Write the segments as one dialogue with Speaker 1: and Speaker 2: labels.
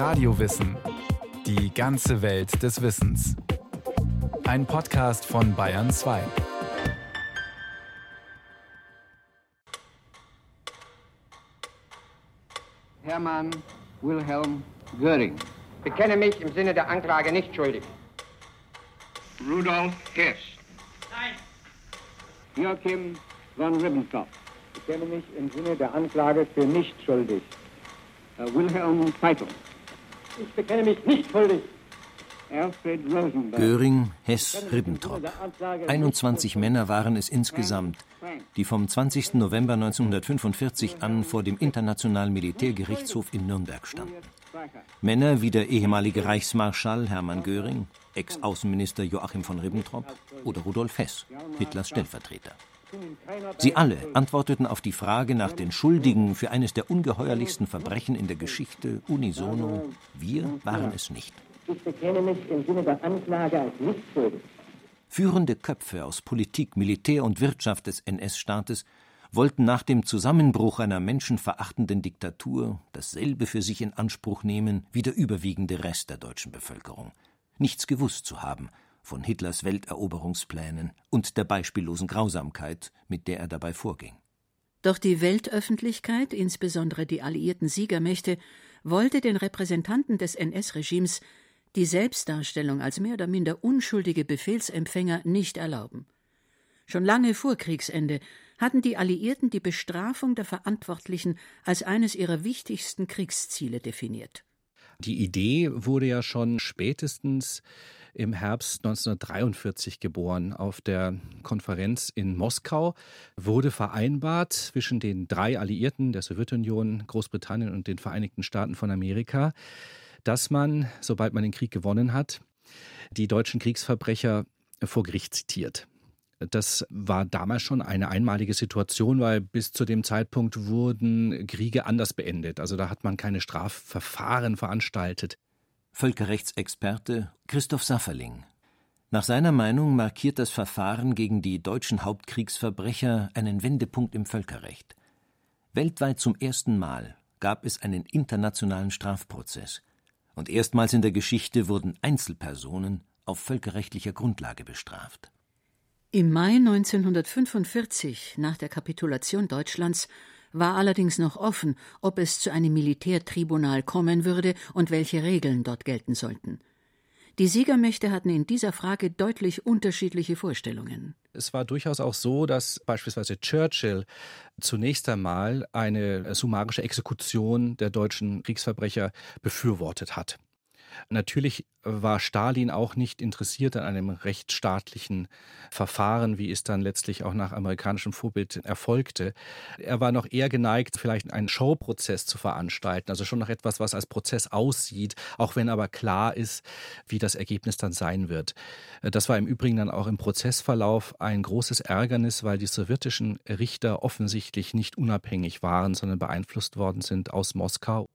Speaker 1: Radiowissen. Die ganze Welt des Wissens. Ein Podcast von Bayern 2.
Speaker 2: Hermann Wilhelm Göring.
Speaker 3: Bekenne mich im Sinne der Anklage nicht schuldig.
Speaker 2: Rudolf Hess.
Speaker 3: Nein.
Speaker 2: Joachim von Ribbentrop.
Speaker 3: Bekenne mich im Sinne der Anklage für nicht schuldig.
Speaker 2: Wilhelm Feitel.
Speaker 3: Ich bekenne mich nicht schuldig.
Speaker 4: Göring, Hess, Ribbentrop. 21 Männer waren es insgesamt, die vom 20. November 1945 an vor dem Internationalen Militärgerichtshof in Nürnberg standen. Männer wie der ehemalige Reichsmarschall Hermann Göring, Ex-Außenminister Joachim von Ribbentrop oder Rudolf Hess, Hitlers Stellvertreter. Sie alle antworteten auf die Frage nach den Schuldigen für eines der ungeheuerlichsten Verbrechen in der Geschichte unisono, wir waren es nicht.
Speaker 3: Ich bekenne mich im Sinne der Anklage als nicht schuldig.
Speaker 4: Führende Köpfe aus Politik, Militär und Wirtschaft des NS-Staates wollten nach dem Zusammenbruch einer menschenverachtenden Diktatur dasselbe für sich in Anspruch nehmen wie der überwiegende Rest der deutschen Bevölkerung. Nichts gewusst zu haben von Hitlers Welteroberungsplänen und der beispiellosen Grausamkeit, mit der er dabei vorging.
Speaker 5: Doch die Weltöffentlichkeit, insbesondere die alliierten Siegermächte, wollte den Repräsentanten des NS-Regimes die Selbstdarstellung als mehr oder minder unschuldige Befehlsempfänger nicht erlauben. Schon lange vor Kriegsende hatten die Alliierten die Bestrafung der Verantwortlichen als eines ihrer wichtigsten Kriegsziele definiert.
Speaker 6: Die Idee wurde ja schon spätestens im Herbst 1943 geboren. Auf der Konferenz in Moskau wurde vereinbart zwischen den drei Alliierten der Sowjetunion, Großbritannien und den Vereinigten Staaten von Amerika, dass man, sobald man den Krieg gewonnen hat, die deutschen Kriegsverbrecher vor Gericht zitiert. Das war damals schon eine einmalige Situation, weil bis zu dem Zeitpunkt wurden Kriege anders beendet. Also da hat man keine Strafverfahren veranstaltet.
Speaker 4: Völkerrechtsexperte Christoph Safferling. Nach seiner Meinung markiert das Verfahren gegen die deutschen Hauptkriegsverbrecher einen Wendepunkt im Völkerrecht. Weltweit zum ersten Mal gab es einen internationalen Strafprozess. Und erstmals in der Geschichte wurden Einzelpersonen auf völkerrechtlicher Grundlage bestraft.
Speaker 5: Im Mai 1945, nach der Kapitulation Deutschlands, war allerdings noch offen, ob es zu einem Militärtribunal kommen würde und welche Regeln dort gelten sollten. Die Siegermächte hatten in dieser Frage deutlich unterschiedliche Vorstellungen.
Speaker 6: Es war durchaus auch so, dass beispielsweise Churchill zunächst einmal eine summarische Exekution der deutschen Kriegsverbrecher befürwortet hat. Natürlich war Stalin auch nicht interessiert an einem rechtsstaatlichen Verfahren, wie es dann letztlich auch nach amerikanischem Vorbild erfolgte. Er war noch eher geneigt, vielleicht einen Showprozess zu veranstalten, also schon noch etwas, was als Prozess aussieht, auch wenn aber klar ist, wie das Ergebnis dann sein wird. Das war im Übrigen dann auch im Prozessverlauf ein großes Ärgernis, weil die sowjetischen Richter offensichtlich nicht unabhängig waren, sondern beeinflusst worden sind aus Moskau.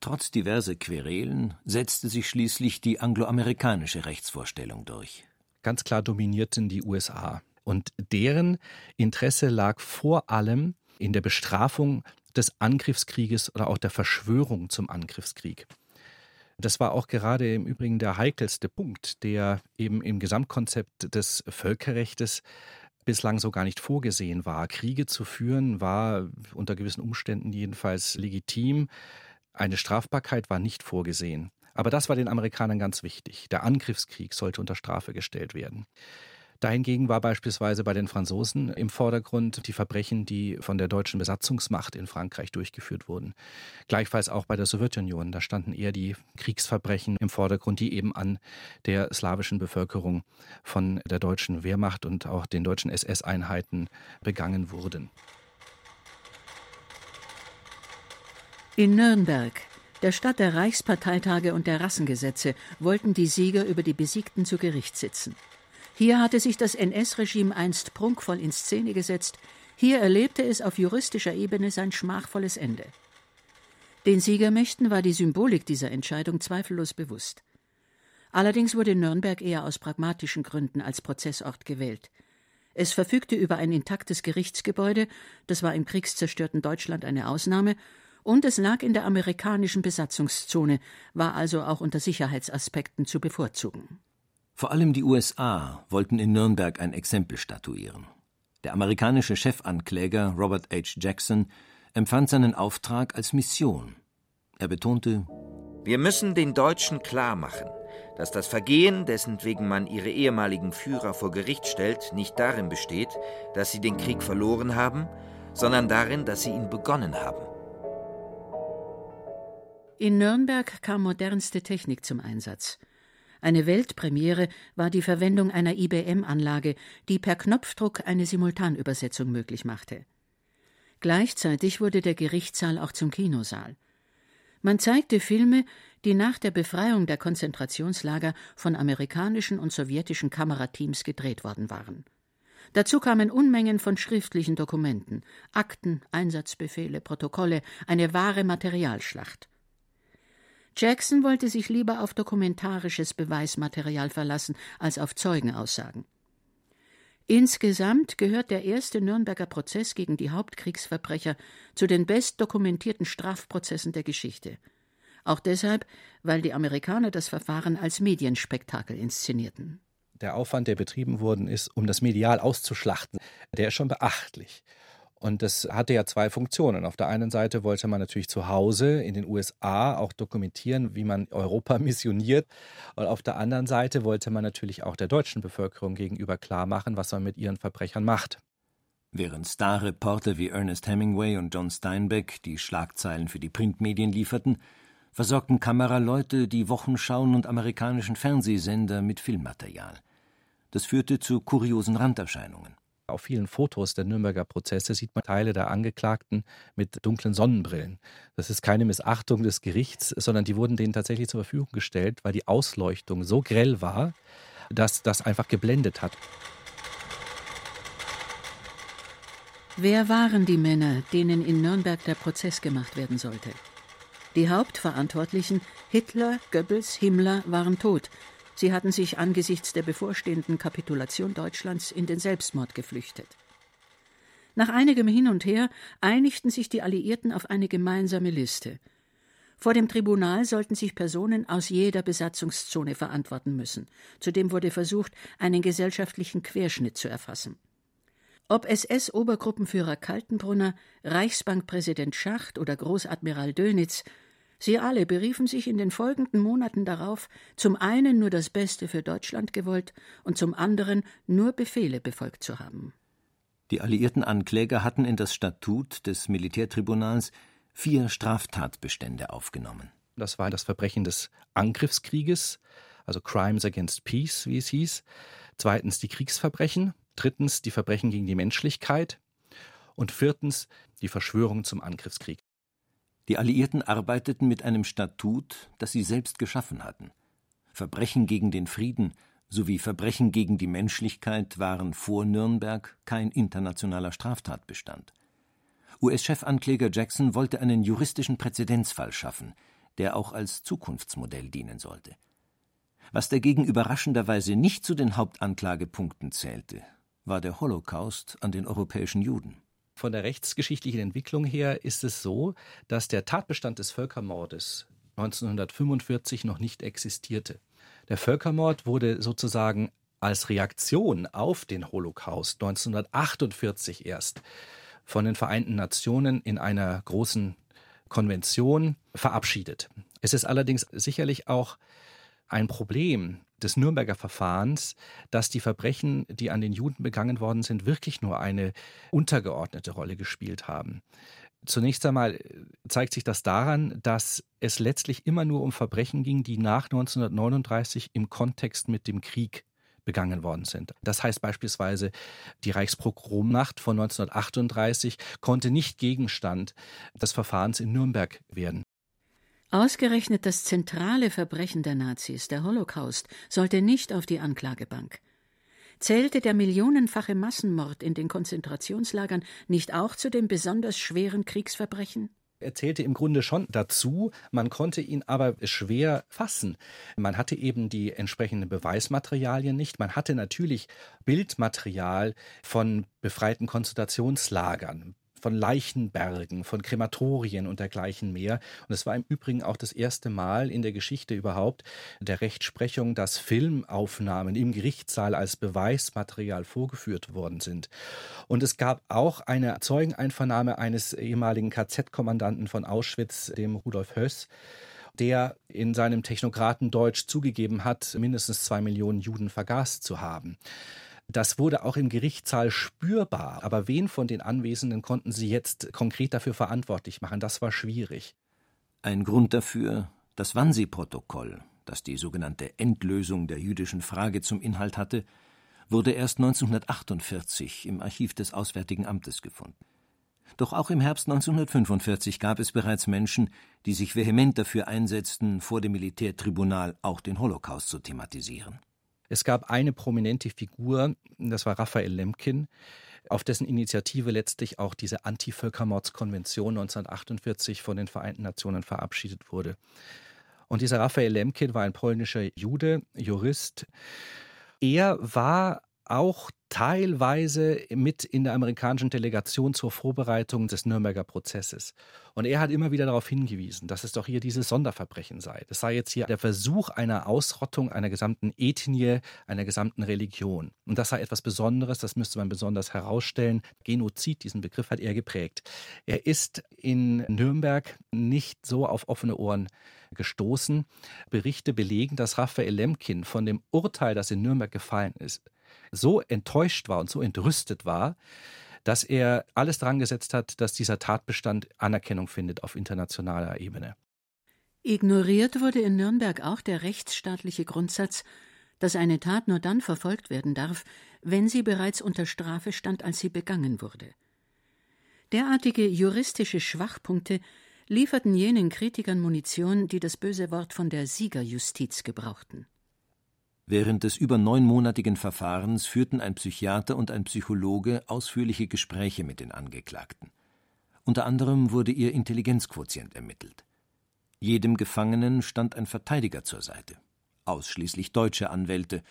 Speaker 4: Trotz diverser Querelen setzte sich schließlich die angloamerikanische Rechtsvorstellung durch.
Speaker 6: Ganz klar dominierten die USA. Und deren Interesse lag vor allem in der Bestrafung des Angriffskrieges oder auch der Verschwörung zum Angriffskrieg. Das war auch gerade im Übrigen der heikelste Punkt, der eben im Gesamtkonzept des Völkerrechtes bislang so gar nicht vorgesehen war. Kriege zu führen war unter gewissen Umständen jedenfalls legitim. Eine Strafbarkeit war nicht vorgesehen. Aber das war den Amerikanern ganz wichtig. Der Angriffskrieg sollte unter Strafe gestellt werden. Dahingegen war beispielsweise bei den Franzosen im Vordergrund die Verbrechen, die von der deutschen Besatzungsmacht in Frankreich durchgeführt wurden. Gleichfalls auch bei der Sowjetunion. Da standen eher die Kriegsverbrechen im Vordergrund, die eben an der slawischen Bevölkerung von der deutschen Wehrmacht und auch den deutschen SS-Einheiten begangen wurden.
Speaker 5: In Nürnberg, der Stadt der Reichsparteitage und der Rassengesetze, wollten die Sieger über die Besiegten zu Gericht sitzen. Hier hatte sich das NS-Regime einst prunkvoll in Szene gesetzt, hier erlebte es auf juristischer Ebene sein schmachvolles Ende. Den Siegermächten war die Symbolik dieser Entscheidung zweifellos bewusst. Allerdings wurde Nürnberg eher aus pragmatischen Gründen als Prozessort gewählt. Es verfügte über ein intaktes Gerichtsgebäude, das war im kriegszerstörten Deutschland eine Ausnahme, Und es lag in der amerikanischen Besatzungszone, war also auch unter Sicherheitsaspekten zu bevorzugen.
Speaker 4: Vor allem die USA wollten in Nürnberg ein Exempel statuieren. Der amerikanische Chefankläger Robert H. Jackson empfand seinen Auftrag als Mission. Er betonte
Speaker 7: Wir müssen den Deutschen klarmachen, dass das Vergehen, dessen wegen man ihre ehemaligen Führer vor Gericht stellt, nicht darin besteht, dass sie den Krieg verloren haben, sondern darin, dass sie ihn begonnen haben.
Speaker 5: In Nürnberg kam modernste Technik zum Einsatz. Eine Weltpremiere war die Verwendung einer IBM-Anlage, die per Knopfdruck eine Simultanübersetzung möglich machte. Gleichzeitig wurde der Gerichtssaal auch zum Kinosaal. Man zeigte Filme, die nach der Befreiung der Konzentrationslager von amerikanischen und sowjetischen Kamerateams gedreht worden waren. Dazu kamen Unmengen von schriftlichen Dokumenten, Akten, Einsatzbefehle, Protokolle, eine wahre Materialschlacht. Jackson wollte sich lieber auf dokumentarisches Beweismaterial verlassen als auf Zeugenaussagen. Insgesamt gehört der erste Nürnberger Prozess gegen die Hauptkriegsverbrecher zu den bestdokumentierten Strafprozessen der Geschichte. Auch deshalb, weil die Amerikaner das Verfahren als Medienspektakel inszenierten.
Speaker 6: Der Aufwand, der betrieben worden ist, um das medial auszuschlachten, der ist schon beachtlich. Und das hatte ja zwei Funktionen. Auf der einen Seite wollte man natürlich zu Hause in den USA auch dokumentieren, wie man Europa missioniert. Und auf der anderen Seite wollte man natürlich auch der deutschen Bevölkerung gegenüber klar machen, was man mit ihren Verbrechern macht.
Speaker 4: Während Starreporter wie Ernest Hemingway und John Steinbeck die Schlagzeilen für die Printmedien lieferten, versorgten Kameraleute die Wochenschauen und amerikanischen Fernsehsender mit Filmmaterial. Das führte zu kuriosen Randerscheinungen.
Speaker 6: Auf vielen Fotos der Nürnberger Prozesse sieht man Teile der Angeklagten mit dunklen Sonnenbrillen. Das ist keine Missachtung des Gerichts, sondern die wurden denen tatsächlich zur Verfügung gestellt, weil die Ausleuchtung so grell war, dass das einfach geblendet hat.
Speaker 5: Wer waren die Männer, denen in Nürnberg der Prozess gemacht werden sollte? Die Hauptverantwortlichen Hitler, Goebbels, Himmler waren tot, Sie hatten sich angesichts der bevorstehenden Kapitulation Deutschlands in den Selbstmord geflüchtet. Nach einigem Hin und Her einigten sich die Alliierten auf eine gemeinsame Liste. Vor dem Tribunal sollten sich Personen aus jeder Besatzungszone verantworten müssen. Zudem wurde versucht, einen gesellschaftlichen Querschnitt zu erfassen. Ob SS-Obergruppenführer Kaltenbrunner, Reichsbankpräsident Schacht oder Großadmiral Dönitz, Sie alle beriefen sich in den folgenden Monaten darauf, zum einen nur das Beste für Deutschland gewollt und zum anderen nur Befehle befolgt zu haben.
Speaker 4: Die alliierten Ankläger hatten in das Statut des Militärtribunals vier Straftatbestände aufgenommen.
Speaker 6: Das war das Verbrechen des Angriffskrieges, also Crimes Against Peace, wie es hieß. Zweitens die Kriegsverbrechen. Drittens die Verbrechen gegen die Menschlichkeit. Und viertens die Verschwörung zum Angriffskrieg.
Speaker 4: Die Alliierten arbeiteten mit einem Statut, das sie selbst geschaffen hatten. Verbrechen gegen den Frieden sowie Verbrechen gegen die Menschlichkeit waren vor Nürnberg kein internationaler Straftatbestand. US-Chefankläger Jackson wollte einen juristischen Präzedenzfall schaffen, der auch als Zukunftsmodell dienen sollte. Was dagegen überraschenderweise nicht zu den Hauptanklagepunkten zählte, war der Holocaust an den europäischen Juden.
Speaker 6: Von der rechtsgeschichtlichen Entwicklung her ist es so, dass der Tatbestand des Völkermordes 1945 noch nicht existierte. Der Völkermord wurde sozusagen als Reaktion auf den Holocaust 1948 erst von den Vereinten Nationen in einer großen Konvention verabschiedet. Es ist allerdings sicherlich auch ein Problem, des Nürnberger Verfahrens, dass die Verbrechen, die an den Juden begangen worden sind, wirklich nur eine untergeordnete Rolle gespielt haben. Zunächst einmal äh, zeigt sich das daran, dass es letztlich immer nur um Verbrechen ging, die nach 1939 im Kontext mit dem Krieg begangen worden sind. Das heißt beispielsweise, die Reichspogromnacht von 1938 konnte nicht Gegenstand des Verfahrens in Nürnberg werden.
Speaker 5: Ausgerechnet das zentrale Verbrechen der Nazis, der Holocaust, sollte nicht auf die Anklagebank. Zählte der millionenfache Massenmord in den Konzentrationslagern nicht auch zu den besonders schweren Kriegsverbrechen?
Speaker 6: Er zählte im Grunde schon dazu, man konnte ihn aber schwer fassen. Man hatte eben die entsprechenden Beweismaterialien nicht. Man hatte natürlich Bildmaterial von befreiten Konzentrationslagern, von Leichenbergen, von Krematorien und dergleichen mehr. Und es war im Übrigen auch das erste Mal in der Geschichte überhaupt der Rechtsprechung, dass Filmaufnahmen im Gerichtssaal als Beweismaterial vorgeführt worden sind. Und es gab auch eine Zeugeneinvernahme eines ehemaligen KZ-Kommandanten von Auschwitz, dem Rudolf Höss, der in seinem Technokratendeutsch zugegeben hat, mindestens zwei Millionen Juden vergast zu haben. Das wurde auch im Gerichtssaal spürbar. Aber wen von den Anwesenden konnten sie jetzt konkret dafür verantwortlich machen? Das war schwierig.
Speaker 4: Ein Grund dafür das Wannsee-Protokoll, das die sogenannte Endlösung der jüdischen Frage zum Inhalt hatte, wurde erst 1948 im Archiv des Auswärtigen Amtes gefunden. Doch auch im Herbst 1945 gab es bereits Menschen, die sich vehement dafür einsetzten, vor dem Militärtribunal auch den Holocaust zu thematisieren.
Speaker 6: Es gab eine prominente Figur, das war Raphael Lemkin, auf dessen Initiative letztlich auch diese Antivölkermordskonvention 1948 von den Vereinten Nationen verabschiedet wurde. Und dieser Raphael Lemkin war ein polnischer Jude, Jurist. Er war auch teilweise mit in der amerikanischen Delegation zur Vorbereitung des Nürnberger Prozesses. Und er hat immer wieder darauf hingewiesen, dass es doch hier dieses Sonderverbrechen sei. Das sei jetzt hier der Versuch einer Ausrottung einer gesamten Ethnie, einer gesamten Religion. Und das sei etwas Besonderes, das müsste man besonders herausstellen. Genozid, diesen Begriff hat er geprägt. Er ist in Nürnberg nicht so auf offene Ohren gestoßen. Berichte belegen, dass Raphael Lemkin von dem Urteil, das in Nürnberg gefallen ist, so enttäuscht war und so entrüstet war, dass er alles dran gesetzt hat, dass dieser Tatbestand Anerkennung findet auf internationaler Ebene.
Speaker 5: Ignoriert wurde in Nürnberg auch der rechtsstaatliche Grundsatz, dass eine Tat nur dann verfolgt werden darf, wenn sie bereits unter Strafe stand, als sie begangen wurde. Derartige juristische Schwachpunkte lieferten jenen Kritikern Munition, die das böse Wort von der Siegerjustiz gebrauchten.
Speaker 4: Während des über neunmonatigen Verfahrens führten ein Psychiater und ein Psychologe ausführliche Gespräche mit den Angeklagten. Unter anderem wurde ihr Intelligenzquotient ermittelt. Jedem Gefangenen stand ein Verteidiger zur Seite, ausschließlich deutsche Anwälte,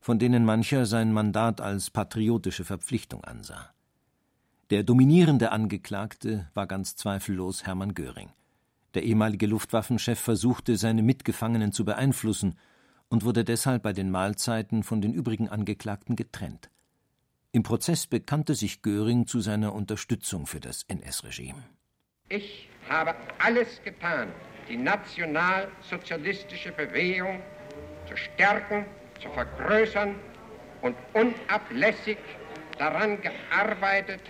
Speaker 4: von denen mancher sein Mandat als patriotische Verpflichtung ansah. Der dominierende Angeklagte war ganz zweifellos Hermann Göring. Der ehemalige Luftwaffenchef versuchte, seine Mitgefangenen zu beeinflussen und wurde deshalb bei den Mahlzeiten von den übrigen Angeklagten getrennt. Im Prozess bekannte sich Göring zu seiner Unterstützung für das NS-Regime.
Speaker 8: Ich habe alles getan, die nationalsozialistische Bewegung zu stärken, zu vergrößern und unablässig daran gearbeitet,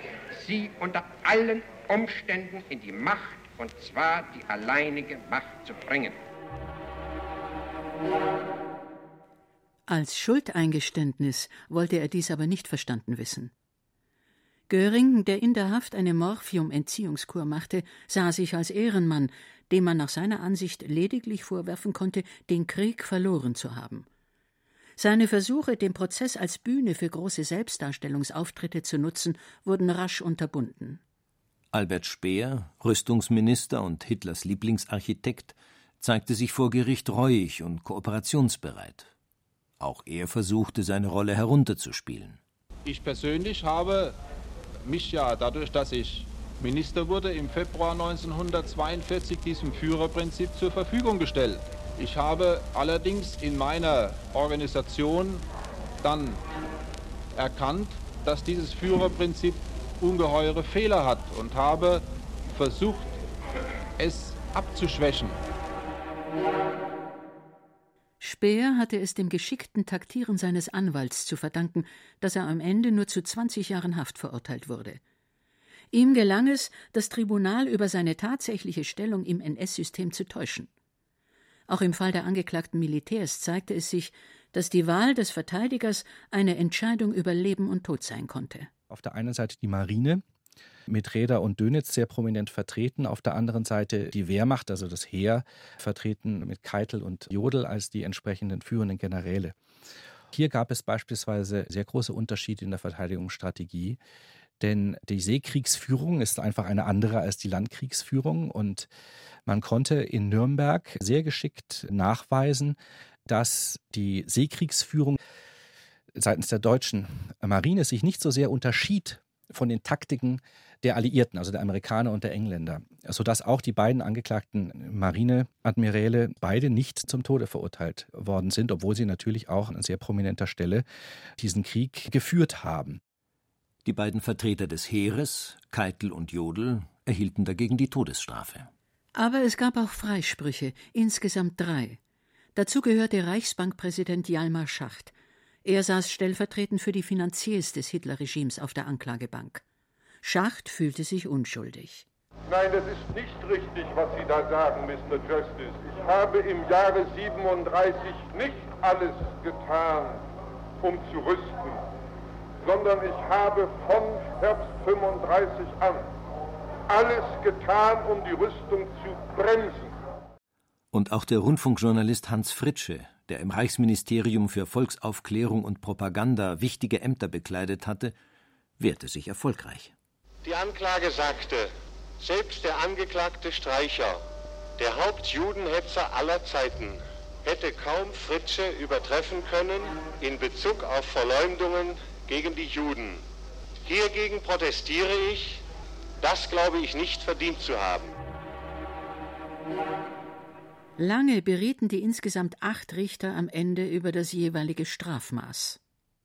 Speaker 8: sie unter allen Umständen in die Macht, und zwar die alleinige Macht zu bringen.
Speaker 5: Als Schuldeingeständnis wollte er dies aber nicht verstanden wissen. Göring, der in der Haft eine Morphium-Entziehungskur machte, sah sich als Ehrenmann, dem man nach seiner Ansicht lediglich vorwerfen konnte, den Krieg verloren zu haben. Seine Versuche, den Prozess als Bühne für große Selbstdarstellungsauftritte zu nutzen, wurden rasch unterbunden.
Speaker 4: Albert Speer, Rüstungsminister und Hitlers Lieblingsarchitekt, zeigte sich vor Gericht reuig und kooperationsbereit. Auch er versuchte, seine Rolle herunterzuspielen.
Speaker 9: Ich persönlich habe mich ja dadurch, dass ich Minister wurde, im Februar 1942 diesem Führerprinzip zur Verfügung gestellt. Ich habe allerdings in meiner Organisation dann erkannt, dass dieses Führerprinzip ungeheure Fehler hat und habe versucht, es abzuschwächen.
Speaker 5: Speer hatte es dem geschickten Taktieren seines Anwalts zu verdanken, dass er am Ende nur zu 20 Jahren Haft verurteilt wurde. Ihm gelang es, das Tribunal über seine tatsächliche Stellung im NS-System zu täuschen. Auch im Fall der angeklagten Militärs zeigte es sich, dass die Wahl des Verteidigers eine Entscheidung über Leben und Tod sein konnte.
Speaker 6: Auf der einen Seite die Marine, mit Räder und Dönitz sehr prominent vertreten. Auf der anderen Seite die Wehrmacht, also das Heer, vertreten mit Keitel und Jodl als die entsprechenden führenden Generäle. Hier gab es beispielsweise sehr große Unterschiede in der Verteidigungsstrategie. Denn die Seekriegsführung ist einfach eine andere als die Landkriegsführung. Und man konnte in Nürnberg sehr geschickt nachweisen, dass die Seekriegsführung seitens der deutschen Marine sich nicht so sehr unterschied von den Taktiken der Alliierten, also der Amerikaner und der Engländer, sodass auch die beiden angeklagten Marineadmiräle beide nicht zum Tode verurteilt worden sind, obwohl sie natürlich auch an sehr prominenter Stelle diesen Krieg geführt haben.
Speaker 4: Die beiden Vertreter des Heeres, Keitel und Jodl, erhielten dagegen die Todesstrafe.
Speaker 5: Aber es gab auch Freisprüche, insgesamt drei. Dazu gehörte Reichsbankpräsident Jalmar Schacht. Er saß stellvertretend für die Finanziers des Hitlerregimes auf der Anklagebank. Schacht fühlte sich unschuldig.
Speaker 10: Nein, das ist nicht richtig, was Sie da sagen, Mr. Justice. Ich habe im Jahre 37 nicht alles getan, um zu rüsten, sondern ich habe von Herbst 35 an alles getan, um die Rüstung zu bremsen.
Speaker 4: Und auch der Rundfunkjournalist Hans Fritsche, der im Reichsministerium für Volksaufklärung und Propaganda wichtige Ämter bekleidet hatte, wehrte sich erfolgreich.
Speaker 11: Die Anklage sagte, selbst der Angeklagte Streicher, der Hauptjudenhetzer aller Zeiten, hätte kaum Fritsche übertreffen können in Bezug auf Verleumdungen gegen die Juden. Hiergegen protestiere ich, das glaube ich nicht verdient zu haben.
Speaker 5: Lange berieten die insgesamt acht Richter am Ende über das jeweilige Strafmaß.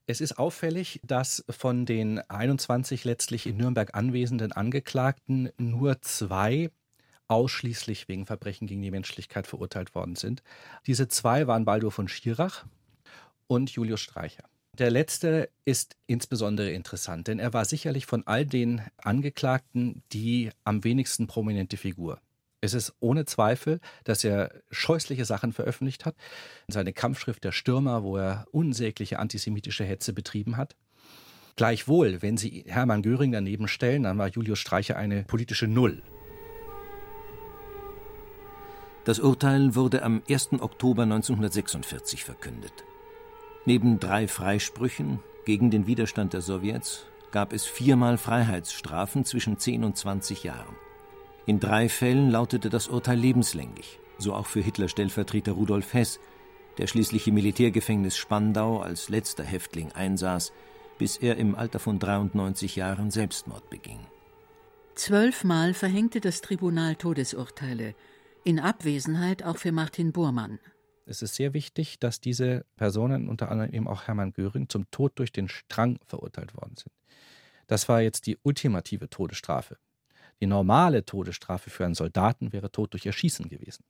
Speaker 6: Es ist auffällig, dass von den 21 letztlich in Nürnberg anwesenden Angeklagten nur zwei ausschließlich wegen Verbrechen gegen die Menschlichkeit verurteilt worden sind. Diese zwei waren Baldur von Schirach und Julius Streicher. Der letzte ist insbesondere interessant, denn er war sicherlich von all den Angeklagten die am wenigsten prominente Figur. Es ist ohne Zweifel, dass er scheußliche Sachen veröffentlicht hat. Seine Kampfschrift Der Stürmer, wo er unsägliche antisemitische Hetze betrieben hat. Gleichwohl, wenn Sie Hermann Göring daneben stellen, dann war Julius Streicher eine politische Null.
Speaker 4: Das Urteil wurde am 1. Oktober 1946 verkündet. Neben drei Freisprüchen gegen den Widerstand der Sowjets gab es viermal Freiheitsstrafen zwischen 10 und 20 Jahren. In drei Fällen lautete das Urteil lebenslänglich, so auch für Hitler-Stellvertreter Rudolf Hess, der schließlich im Militärgefängnis Spandau als letzter Häftling einsaß, bis er im Alter von 93 Jahren Selbstmord beging.
Speaker 5: Zwölfmal verhängte das Tribunal Todesurteile, in Abwesenheit auch für Martin Bormann.
Speaker 6: Es ist sehr wichtig, dass diese Personen, unter anderem eben auch Hermann Göring, zum Tod durch den Strang verurteilt worden sind. Das war jetzt die ultimative Todesstrafe. Die normale Todesstrafe für einen Soldaten wäre Tod durch Erschießen gewesen.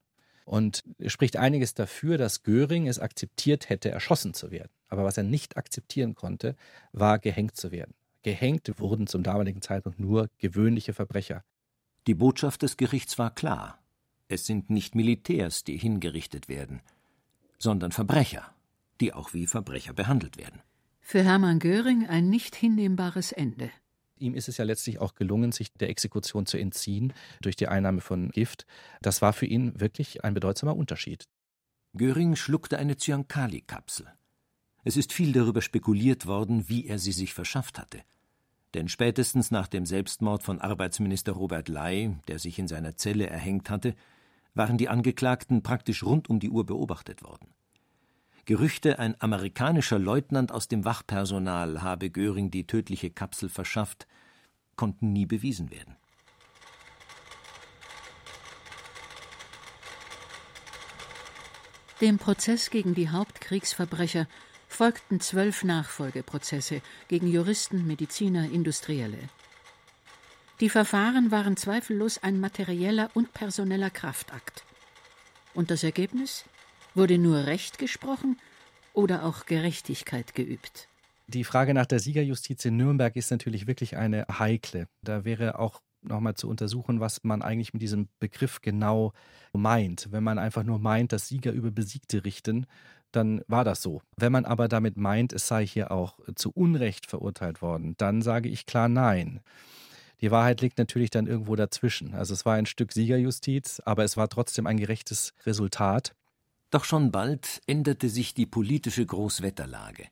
Speaker 6: Und es spricht einiges dafür, dass Göring es akzeptiert hätte, erschossen zu werden. Aber was er nicht akzeptieren konnte, war gehängt zu werden. Gehängt wurden zum damaligen Zeitpunkt nur gewöhnliche Verbrecher.
Speaker 4: Die Botschaft des Gerichts war klar. Es sind nicht Militärs, die hingerichtet werden, sondern Verbrecher, die auch wie Verbrecher behandelt werden.
Speaker 5: Für Hermann Göring ein nicht hinnehmbares Ende.
Speaker 6: Ihm ist es ja letztlich auch gelungen, sich der Exekution zu entziehen durch die Einnahme von Gift. Das war für ihn wirklich ein bedeutsamer Unterschied.
Speaker 4: Göring schluckte eine Zyankali-Kapsel. Es ist viel darüber spekuliert worden, wie er sie sich verschafft hatte. Denn spätestens nach dem Selbstmord von Arbeitsminister Robert Ley, der sich in seiner Zelle erhängt hatte, waren die Angeklagten praktisch rund um die Uhr beobachtet worden. Gerüchte, ein amerikanischer Leutnant aus dem Wachpersonal habe Göring die tödliche Kapsel verschafft, konnten nie bewiesen werden.
Speaker 5: Dem Prozess gegen die Hauptkriegsverbrecher folgten zwölf Nachfolgeprozesse gegen Juristen, Mediziner, Industrielle. Die Verfahren waren zweifellos ein materieller und personeller Kraftakt. Und das Ergebnis? Wurde nur Recht gesprochen oder auch Gerechtigkeit geübt?
Speaker 6: Die Frage nach der Siegerjustiz in Nürnberg ist natürlich wirklich eine heikle. Da wäre auch nochmal zu untersuchen, was man eigentlich mit diesem Begriff genau meint. Wenn man einfach nur meint, dass Sieger über Besiegte richten, dann war das so. Wenn man aber damit meint, es sei hier auch zu Unrecht verurteilt worden, dann sage ich klar nein. Die Wahrheit liegt natürlich dann irgendwo dazwischen. Also es war ein Stück Siegerjustiz, aber es war trotzdem ein gerechtes Resultat.
Speaker 4: Doch schon bald änderte sich die politische Großwetterlage.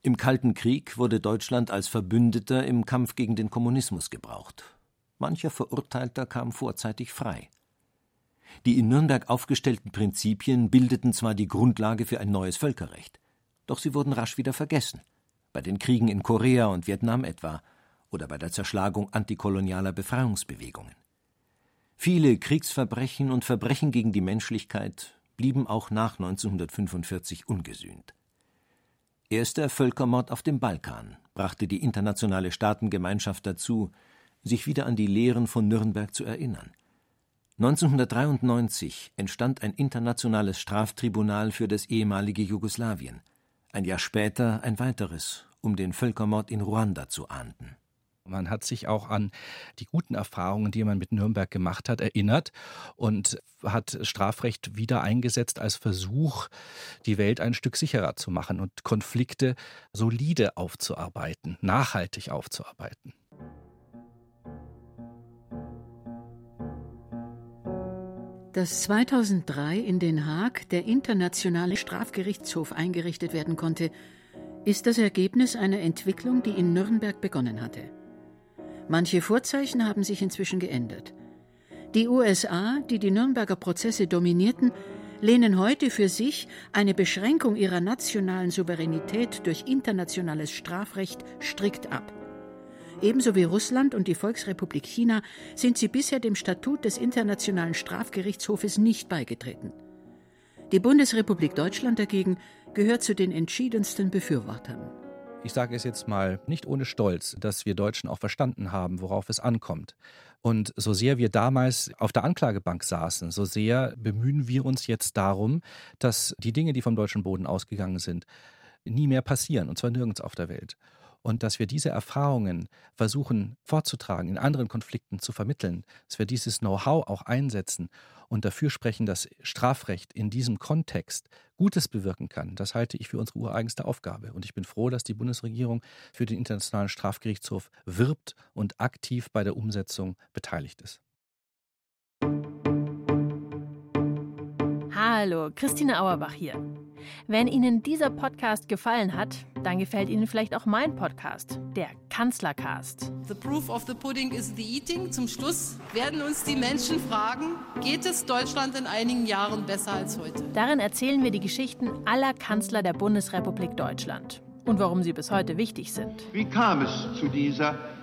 Speaker 4: Im Kalten Krieg wurde Deutschland als Verbündeter im Kampf gegen den Kommunismus gebraucht. Mancher Verurteilter kam vorzeitig frei. Die in Nürnberg aufgestellten Prinzipien bildeten zwar die Grundlage für ein neues Völkerrecht, doch sie wurden rasch wieder vergessen. Bei den Kriegen in Korea und Vietnam etwa oder bei der Zerschlagung antikolonialer Befreiungsbewegungen. Viele Kriegsverbrechen und Verbrechen gegen die Menschlichkeit blieben auch nach 1945 ungesühnt. Erst der Völkermord auf dem Balkan brachte die internationale Staatengemeinschaft dazu, sich wieder an die Lehren von Nürnberg zu erinnern. 1993 entstand ein internationales Straftribunal für das ehemalige Jugoslawien, ein Jahr später ein weiteres, um den Völkermord in Ruanda zu ahnden.
Speaker 6: Man hat sich auch an die guten Erfahrungen, die man mit Nürnberg gemacht hat, erinnert und hat Strafrecht wieder eingesetzt als Versuch, die Welt ein Stück sicherer zu machen und Konflikte solide aufzuarbeiten, nachhaltig aufzuarbeiten.
Speaker 5: Dass 2003 in Den Haag der Internationale Strafgerichtshof eingerichtet werden konnte, ist das Ergebnis einer Entwicklung, die in Nürnberg begonnen hatte. Manche Vorzeichen haben sich inzwischen geändert. Die USA, die die Nürnberger Prozesse dominierten, lehnen heute für sich eine Beschränkung ihrer nationalen Souveränität durch internationales Strafrecht strikt ab. Ebenso wie Russland und die Volksrepublik China sind sie bisher dem Statut des Internationalen Strafgerichtshofes nicht beigetreten. Die Bundesrepublik Deutschland dagegen gehört zu den entschiedensten Befürwortern
Speaker 6: ich sage es jetzt mal nicht ohne Stolz, dass wir Deutschen auch verstanden haben, worauf es ankommt. Und so sehr wir damals auf der Anklagebank saßen, so sehr bemühen wir uns jetzt darum, dass die Dinge, die vom deutschen Boden ausgegangen sind, nie mehr passieren, und zwar nirgends auf der Welt. Und dass wir diese Erfahrungen versuchen vorzutragen, in anderen Konflikten zu vermitteln, dass wir dieses Know-how auch einsetzen und dafür sprechen, dass Strafrecht in diesem Kontext Gutes bewirken kann, das halte ich für unsere ureigenste Aufgabe. Und ich bin froh, dass die Bundesregierung für den Internationalen Strafgerichtshof wirbt und aktiv bei der Umsetzung beteiligt ist.
Speaker 12: Hallo, Christine Auerbach hier. Wenn Ihnen dieser Podcast gefallen hat, dann gefällt Ihnen vielleicht auch mein Podcast, der Kanzlercast.
Speaker 13: The proof of the pudding is the eating. Zum Schluss werden uns die Menschen fragen, geht es Deutschland in einigen Jahren besser als heute?
Speaker 12: Darin erzählen wir die Geschichten aller Kanzler der Bundesrepublik Deutschland und warum sie bis heute wichtig sind.
Speaker 14: Wie kam es zu dieser